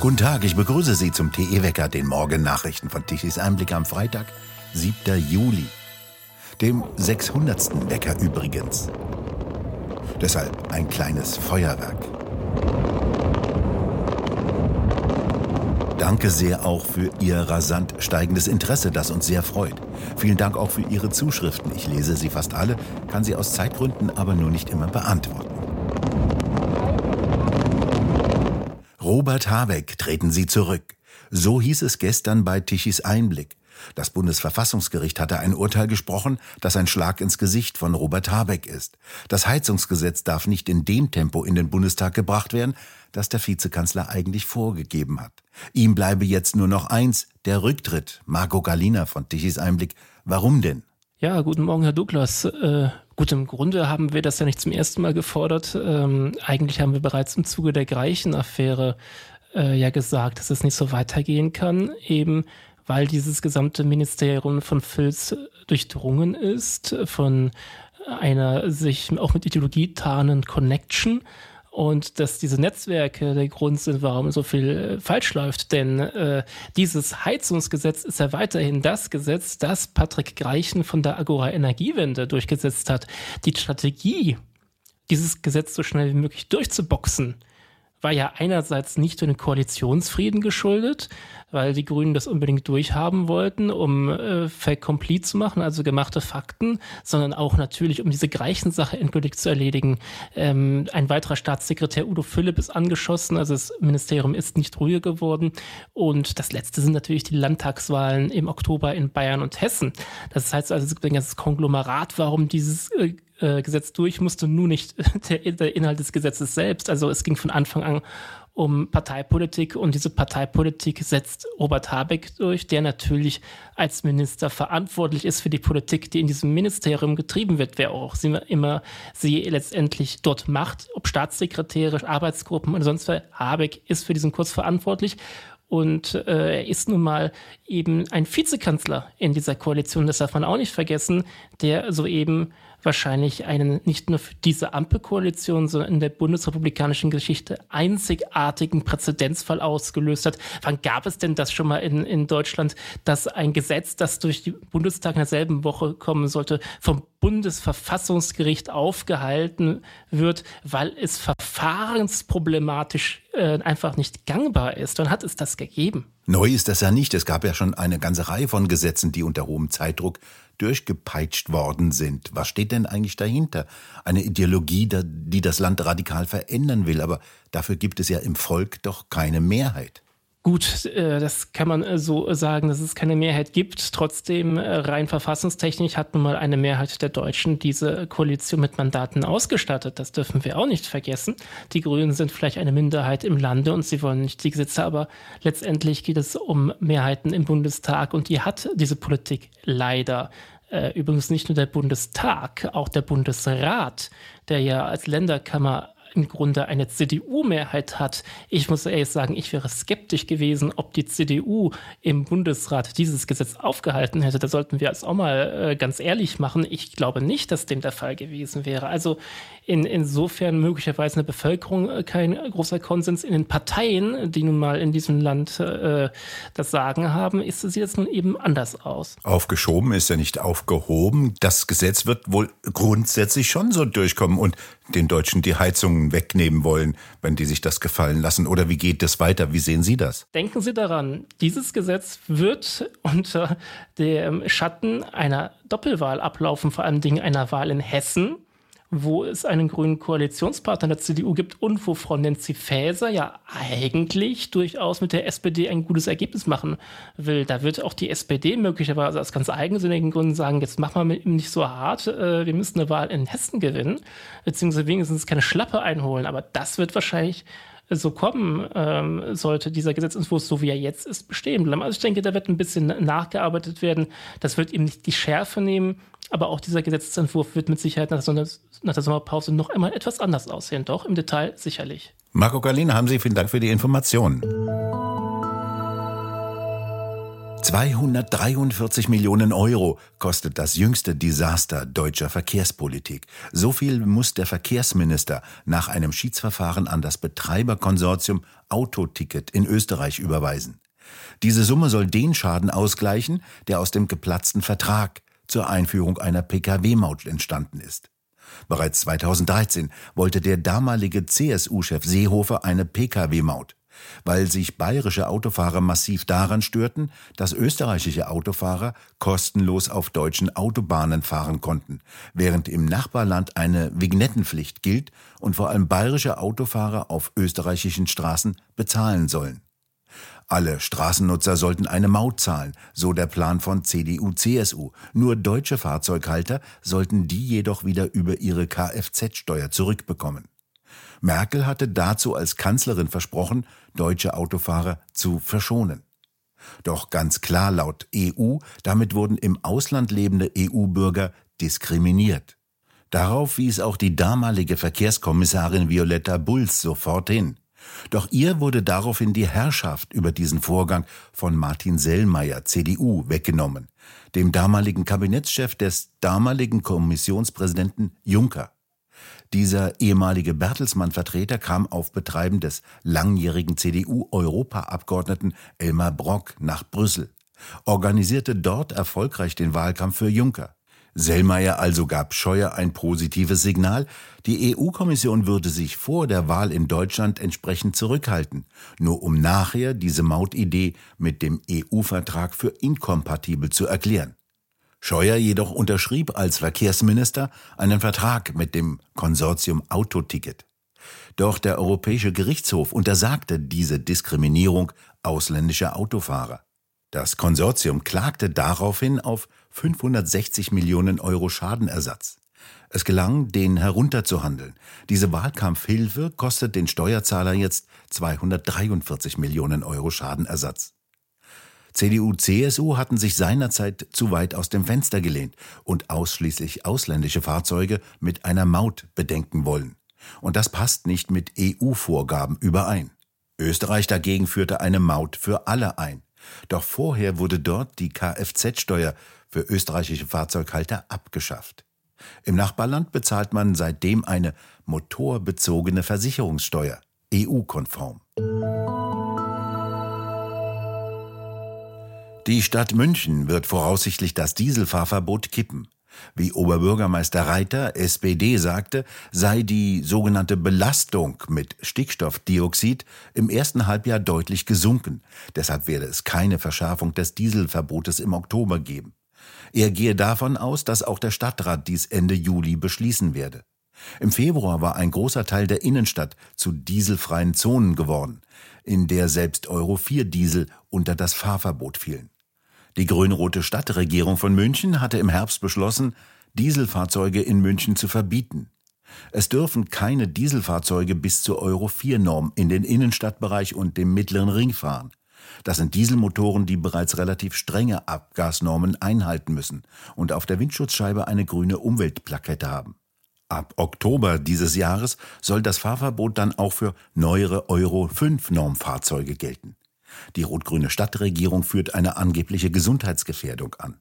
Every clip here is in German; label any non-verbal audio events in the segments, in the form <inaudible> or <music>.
Guten Tag, ich begrüße Sie zum TE-Wecker, den Morgennachrichten von Tichys Einblick am Freitag, 7. Juli. Dem 600. Wecker übrigens. Deshalb ein kleines Feuerwerk. Danke sehr auch für Ihr rasant steigendes Interesse, das uns sehr freut. Vielen Dank auch für Ihre Zuschriften. Ich lese sie fast alle, kann sie aus Zeitgründen aber nur nicht immer beantworten. Robert Habeck treten Sie zurück. So hieß es gestern bei Tichys Einblick. Das Bundesverfassungsgericht hatte ein Urteil gesprochen, das ein Schlag ins Gesicht von Robert Habeck ist. Das Heizungsgesetz darf nicht in dem Tempo in den Bundestag gebracht werden, das der Vizekanzler eigentlich vorgegeben hat. Ihm bleibe jetzt nur noch eins, der Rücktritt. Marco Galina von Tichys Einblick. Warum denn? Ja, guten Morgen, Herr Douglas. Äh, gut, im Grunde haben wir das ja nicht zum ersten Mal gefordert. Ähm, eigentlich haben wir bereits im Zuge der Greichen-Affäre äh, ja gesagt, dass es nicht so weitergehen kann, eben weil dieses gesamte Ministerium von Filz durchdrungen ist, von einer sich auch mit Ideologie tarnenden Connection und dass diese Netzwerke der Grund sind, warum so viel äh, falsch läuft. Denn äh, dieses Heizungsgesetz ist ja weiterhin das Gesetz, das Patrick Greichen von der Agora Energiewende durchgesetzt hat. Die Strategie, dieses Gesetz so schnell wie möglich durchzuboxen, war ja einerseits nicht durch den Koalitionsfrieden geschuldet, weil die Grünen das unbedingt durchhaben wollten, um äh, Fake Complete zu machen, also gemachte Fakten, sondern auch natürlich, um diese Greichensache endgültig zu erledigen. Ähm, ein weiterer Staatssekretär Udo Philipp ist angeschossen, also das Ministerium ist nicht ruhiger geworden. Und das letzte sind natürlich die Landtagswahlen im Oktober in Bayern und Hessen. Das heißt also, es gibt ein ganzes Konglomerat, warum dieses äh, äh, Gesetz durch musste, nur nicht <laughs> der, der Inhalt des Gesetzes selbst. Also es ging von Anfang an um Parteipolitik und diese Parteipolitik setzt Robert Habeck durch, der natürlich als Minister verantwortlich ist für die Politik, die in diesem Ministerium getrieben wird, wer auch immer sie letztendlich dort macht, ob Staatssekretäre, Arbeitsgruppen und sonst was. Habeck ist für diesen Kurs verantwortlich und äh, er ist nun mal eben ein Vizekanzler in dieser Koalition, das darf man auch nicht vergessen, der soeben wahrscheinlich einen nicht nur für diese Ampelkoalition, sondern in der bundesrepublikanischen Geschichte einzigartigen Präzedenzfall ausgelöst hat. Wann gab es denn das schon mal in, in Deutschland, dass ein Gesetz, das durch die Bundestag in derselben Woche kommen sollte, vom Bundesverfassungsgericht aufgehalten wird, weil es verfahrensproblematisch äh, einfach nicht gangbar ist. Dann hat es das gegeben. Neu ist das ja nicht. Es gab ja schon eine ganze Reihe von Gesetzen, die unter hohem Zeitdruck durchgepeitscht worden sind. Was steht denn eigentlich dahinter? Eine Ideologie, die das Land radikal verändern will, aber dafür gibt es ja im Volk doch keine Mehrheit. Gut, äh, das kann man äh, so sagen, dass es keine Mehrheit gibt. Trotzdem, äh, rein verfassungstechnisch hat nun mal eine Mehrheit der Deutschen diese Koalition mit Mandaten ausgestattet. Das dürfen wir auch nicht vergessen. Die Grünen sind vielleicht eine Minderheit im Lande und sie wollen nicht die Gesetze, aber letztendlich geht es um Mehrheiten im Bundestag und die hat diese Politik leider. Übrigens nicht nur der Bundestag, auch der Bundesrat, der ja als Länderkammer im Grunde eine CDU-Mehrheit hat. Ich muss ehrlich sagen, ich wäre skeptisch gewesen, ob die CDU im Bundesrat dieses Gesetz aufgehalten hätte. Da sollten wir es auch mal äh, ganz ehrlich machen. Ich glaube nicht, dass dem der Fall gewesen wäre. Also in, insofern möglicherweise in der Bevölkerung äh, kein großer Konsens. In den Parteien, die nun mal in diesem Land äh, das Sagen haben, ist es jetzt nun eben anders aus. Aufgeschoben ist ja nicht aufgehoben. Das Gesetz wird wohl grundsätzlich schon so durchkommen und den Deutschen die Heizungen wegnehmen wollen, wenn die sich das gefallen lassen. Oder wie geht es weiter? Wie sehen Sie das? Denken Sie daran, dieses Gesetz wird <laughs> unter dem Schatten einer Doppelwahl ablaufen, vor allen Dingen einer Wahl in Hessen wo es einen grünen Koalitionspartner der CDU gibt und wo Frau Nancy Faeser ja eigentlich durchaus mit der SPD ein gutes Ergebnis machen will. Da wird auch die SPD möglicherweise aus ganz eigensinnigen Gründen sagen, jetzt machen wir nicht so hart, äh, wir müssen eine Wahl in Hessen gewinnen, beziehungsweise wenigstens keine Schlappe einholen. Aber das wird wahrscheinlich so kommen ähm, sollte dieser Gesetzentwurf, so wie er jetzt ist, bestehen bleiben. Also ich denke, da wird ein bisschen nachgearbeitet werden. Das wird eben nicht die Schärfe nehmen, aber auch dieser Gesetzentwurf wird mit Sicherheit nach, so einer, nach der Sommerpause noch einmal etwas anders aussehen. Doch, im Detail sicherlich. Marco Galina, haben Sie vielen Dank für die Informationen. 243 Millionen Euro kostet das jüngste Desaster deutscher Verkehrspolitik. So viel muss der Verkehrsminister nach einem Schiedsverfahren an das Betreiberkonsortium Autoticket in Österreich überweisen. Diese Summe soll den Schaden ausgleichen, der aus dem geplatzten Vertrag zur Einführung einer Pkw-Maut entstanden ist. Bereits 2013 wollte der damalige CSU-Chef Seehofer eine Pkw-Maut weil sich bayerische Autofahrer massiv daran störten, dass österreichische Autofahrer kostenlos auf deutschen Autobahnen fahren konnten, während im Nachbarland eine Vignettenpflicht gilt und vor allem bayerische Autofahrer auf österreichischen Straßen bezahlen sollen. Alle Straßennutzer sollten eine Maut zahlen, so der Plan von CDU-CSU. Nur deutsche Fahrzeughalter sollten die jedoch wieder über ihre Kfz-Steuer zurückbekommen. Merkel hatte dazu als Kanzlerin versprochen, deutsche Autofahrer zu verschonen. Doch ganz klar laut EU, damit wurden im Ausland lebende EU-Bürger diskriminiert. Darauf wies auch die damalige Verkehrskommissarin Violetta Bulls sofort hin. Doch ihr wurde daraufhin die Herrschaft über diesen Vorgang von Martin Sellmeier, CDU, weggenommen, dem damaligen Kabinettschef des damaligen Kommissionspräsidenten Juncker. Dieser ehemalige Bertelsmann-Vertreter kam auf Betreiben des langjährigen CDU-Europaabgeordneten Elmar Brock nach Brüssel, organisierte dort erfolgreich den Wahlkampf für Juncker. Sellmeier also gab Scheuer ein positives Signal, die EU-Kommission würde sich vor der Wahl in Deutschland entsprechend zurückhalten, nur um nachher diese Mautidee mit dem EU-Vertrag für inkompatibel zu erklären. Scheuer jedoch unterschrieb als Verkehrsminister einen Vertrag mit dem Konsortium Autoticket. Doch der Europäische Gerichtshof untersagte diese Diskriminierung ausländischer Autofahrer. Das Konsortium klagte daraufhin auf 560 Millionen Euro Schadenersatz. Es gelang, den herunterzuhandeln. Diese Wahlkampfhilfe kostet den Steuerzahler jetzt 243 Millionen Euro Schadenersatz. CDU, CSU hatten sich seinerzeit zu weit aus dem Fenster gelehnt und ausschließlich ausländische Fahrzeuge mit einer Maut bedenken wollen. Und das passt nicht mit EU-Vorgaben überein. Österreich dagegen führte eine Maut für alle ein. Doch vorher wurde dort die Kfz-Steuer für österreichische Fahrzeughalter abgeschafft. Im Nachbarland bezahlt man seitdem eine motorbezogene Versicherungssteuer, EU-konform. Die Stadt München wird voraussichtlich das Dieselfahrverbot kippen. Wie Oberbürgermeister Reiter, SPD, sagte, sei die sogenannte Belastung mit Stickstoffdioxid im ersten Halbjahr deutlich gesunken. Deshalb werde es keine Verschärfung des Dieselverbotes im Oktober geben. Er gehe davon aus, dass auch der Stadtrat dies Ende Juli beschließen werde. Im Februar war ein großer Teil der Innenstadt zu dieselfreien Zonen geworden, in der selbst Euro 4 Diesel unter das Fahrverbot fielen. Die grün-rote Stadtregierung von München hatte im Herbst beschlossen, Dieselfahrzeuge in München zu verbieten. Es dürfen keine Dieselfahrzeuge bis zur Euro 4 Norm in den Innenstadtbereich und dem mittleren Ring fahren. Das sind Dieselmotoren, die bereits relativ strenge Abgasnormen einhalten müssen und auf der Windschutzscheibe eine grüne Umweltplakette haben. Ab Oktober dieses Jahres soll das Fahrverbot dann auch für neuere Euro 5 Normfahrzeuge gelten. Die rot-grüne Stadtregierung führt eine angebliche Gesundheitsgefährdung an.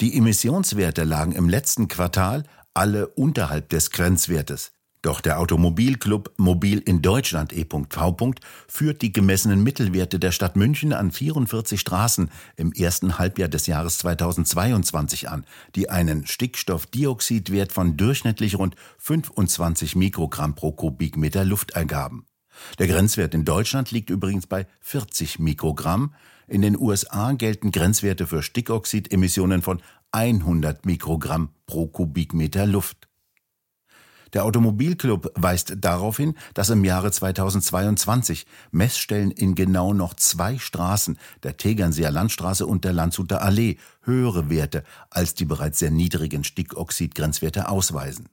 Die Emissionswerte lagen im letzten Quartal alle unterhalb des Grenzwertes. Doch der Automobilclub Mobil in Deutschland e.V. führt die gemessenen Mittelwerte der Stadt München an 44 Straßen im ersten Halbjahr des Jahres 2022 an, die einen Stickstoffdioxidwert von durchschnittlich rund 25 Mikrogramm pro Kubikmeter Luft ergaben. Der Grenzwert in Deutschland liegt übrigens bei 40 Mikrogramm. In den USA gelten Grenzwerte für Stickoxidemissionen von 100 Mikrogramm pro Kubikmeter Luft. Der Automobilclub weist darauf hin, dass im Jahre 2022 Messstellen in genau noch zwei Straßen, der Tegernseer Landstraße und der Landshuter Allee, höhere Werte als die bereits sehr niedrigen Stickoxidgrenzwerte ausweisen.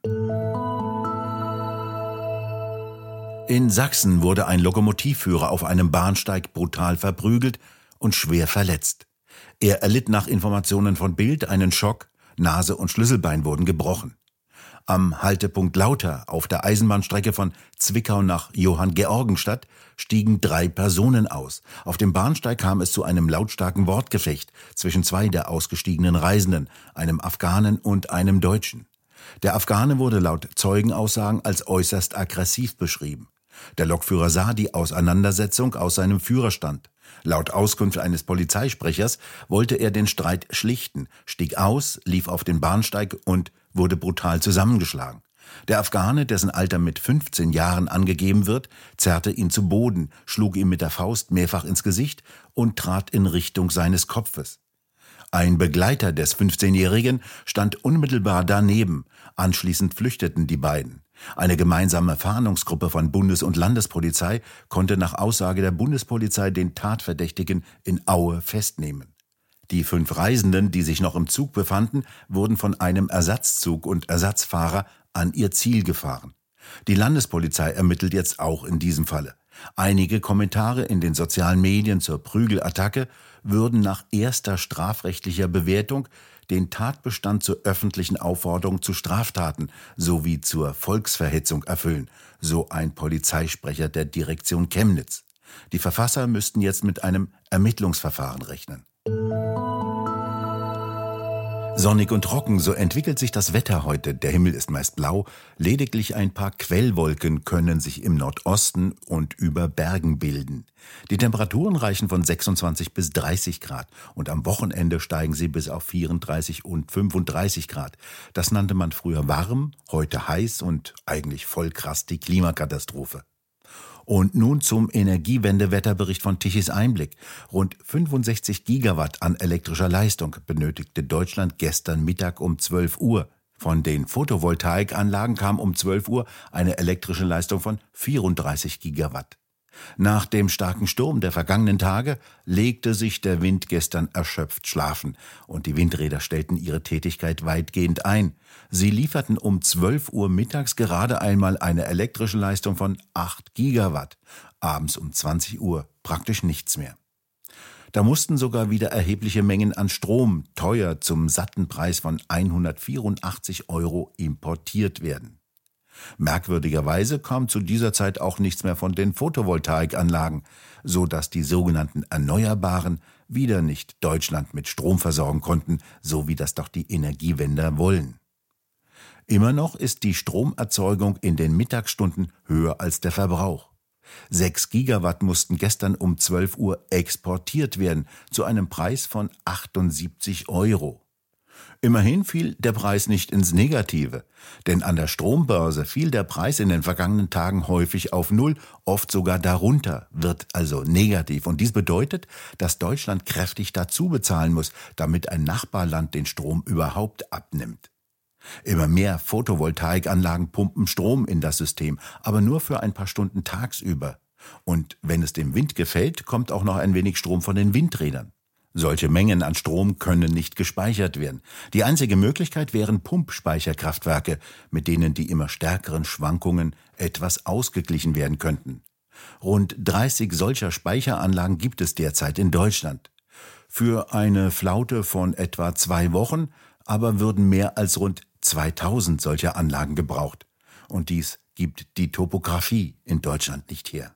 In Sachsen wurde ein Lokomotivführer auf einem Bahnsteig brutal verprügelt und schwer verletzt. Er erlitt nach Informationen von Bild einen Schock, Nase und Schlüsselbein wurden gebrochen. Am Haltepunkt Lauter auf der Eisenbahnstrecke von Zwickau nach Johanngeorgenstadt stiegen drei Personen aus. Auf dem Bahnsteig kam es zu einem lautstarken Wortgefecht zwischen zwei der ausgestiegenen Reisenden, einem Afghanen und einem Deutschen. Der Afghane wurde laut Zeugenaussagen als äußerst aggressiv beschrieben. Der Lokführer sah die Auseinandersetzung aus seinem Führerstand. Laut Auskunft eines Polizeisprechers wollte er den Streit schlichten, stieg aus, lief auf den Bahnsteig und wurde brutal zusammengeschlagen. Der Afghane, dessen Alter mit 15 Jahren angegeben wird, zerrte ihn zu Boden, schlug ihm mit der Faust mehrfach ins Gesicht und trat in Richtung seines Kopfes. Ein Begleiter des 15-Jährigen stand unmittelbar daneben. Anschließend flüchteten die beiden. Eine gemeinsame Fahndungsgruppe von Bundes- und Landespolizei konnte nach Aussage der Bundespolizei den Tatverdächtigen in Aue festnehmen. Die fünf Reisenden, die sich noch im Zug befanden, wurden von einem Ersatzzug und Ersatzfahrer an ihr Ziel gefahren. Die Landespolizei ermittelt jetzt auch in diesem Falle. Einige Kommentare in den sozialen Medien zur Prügelattacke würden nach erster strafrechtlicher Bewertung den Tatbestand zur öffentlichen Aufforderung zu Straftaten sowie zur Volksverhetzung erfüllen, so ein Polizeisprecher der Direktion Chemnitz. Die Verfasser müssten jetzt mit einem Ermittlungsverfahren rechnen. Sonnig und trocken, so entwickelt sich das Wetter heute. Der Himmel ist meist blau, lediglich ein paar Quellwolken können sich im Nordosten und über Bergen bilden. Die Temperaturen reichen von 26 bis 30 Grad und am Wochenende steigen sie bis auf 34 und 35 Grad. Das nannte man früher warm, heute heiß und eigentlich voll krass die Klimakatastrophe. Und nun zum Energiewendewetterbericht von Tichys Einblick. Rund 65 Gigawatt an elektrischer Leistung benötigte Deutschland gestern Mittag um 12 Uhr. Von den Photovoltaikanlagen kam um 12 Uhr eine elektrische Leistung von 34 Gigawatt. Nach dem starken Sturm der vergangenen Tage legte sich der Wind gestern erschöpft schlafen und die Windräder stellten ihre Tätigkeit weitgehend ein. Sie lieferten um 12 Uhr mittags gerade einmal eine elektrische Leistung von 8 Gigawatt, abends um 20 Uhr praktisch nichts mehr. Da mussten sogar wieder erhebliche Mengen an Strom, teuer zum satten Preis von 184 Euro, importiert werden. Merkwürdigerweise kam zu dieser Zeit auch nichts mehr von den Photovoltaikanlagen, so dass die sogenannten Erneuerbaren wieder nicht Deutschland mit Strom versorgen konnten, so wie das doch die Energiewender wollen. Immer noch ist die Stromerzeugung in den Mittagsstunden höher als der Verbrauch. Sechs Gigawatt mussten gestern um 12 Uhr exportiert werden, zu einem Preis von 78 Euro. Immerhin fiel der Preis nicht ins Negative, denn an der Strombörse fiel der Preis in den vergangenen Tagen häufig auf Null, oft sogar darunter, wird also negativ. Und dies bedeutet, dass Deutschland kräftig dazu bezahlen muss, damit ein Nachbarland den Strom überhaupt abnimmt. Immer mehr Photovoltaikanlagen pumpen Strom in das System, aber nur für ein paar Stunden tagsüber. Und wenn es dem Wind gefällt, kommt auch noch ein wenig Strom von den Windrädern. Solche Mengen an Strom können nicht gespeichert werden. Die einzige Möglichkeit wären Pumpspeicherkraftwerke, mit denen die immer stärkeren Schwankungen etwas ausgeglichen werden könnten. Rund 30 solcher Speicheranlagen gibt es derzeit in Deutschland. Für eine Flaute von etwa zwei Wochen aber würden mehr als rund 2000 solcher Anlagen gebraucht. Und dies gibt die Topografie in Deutschland nicht her.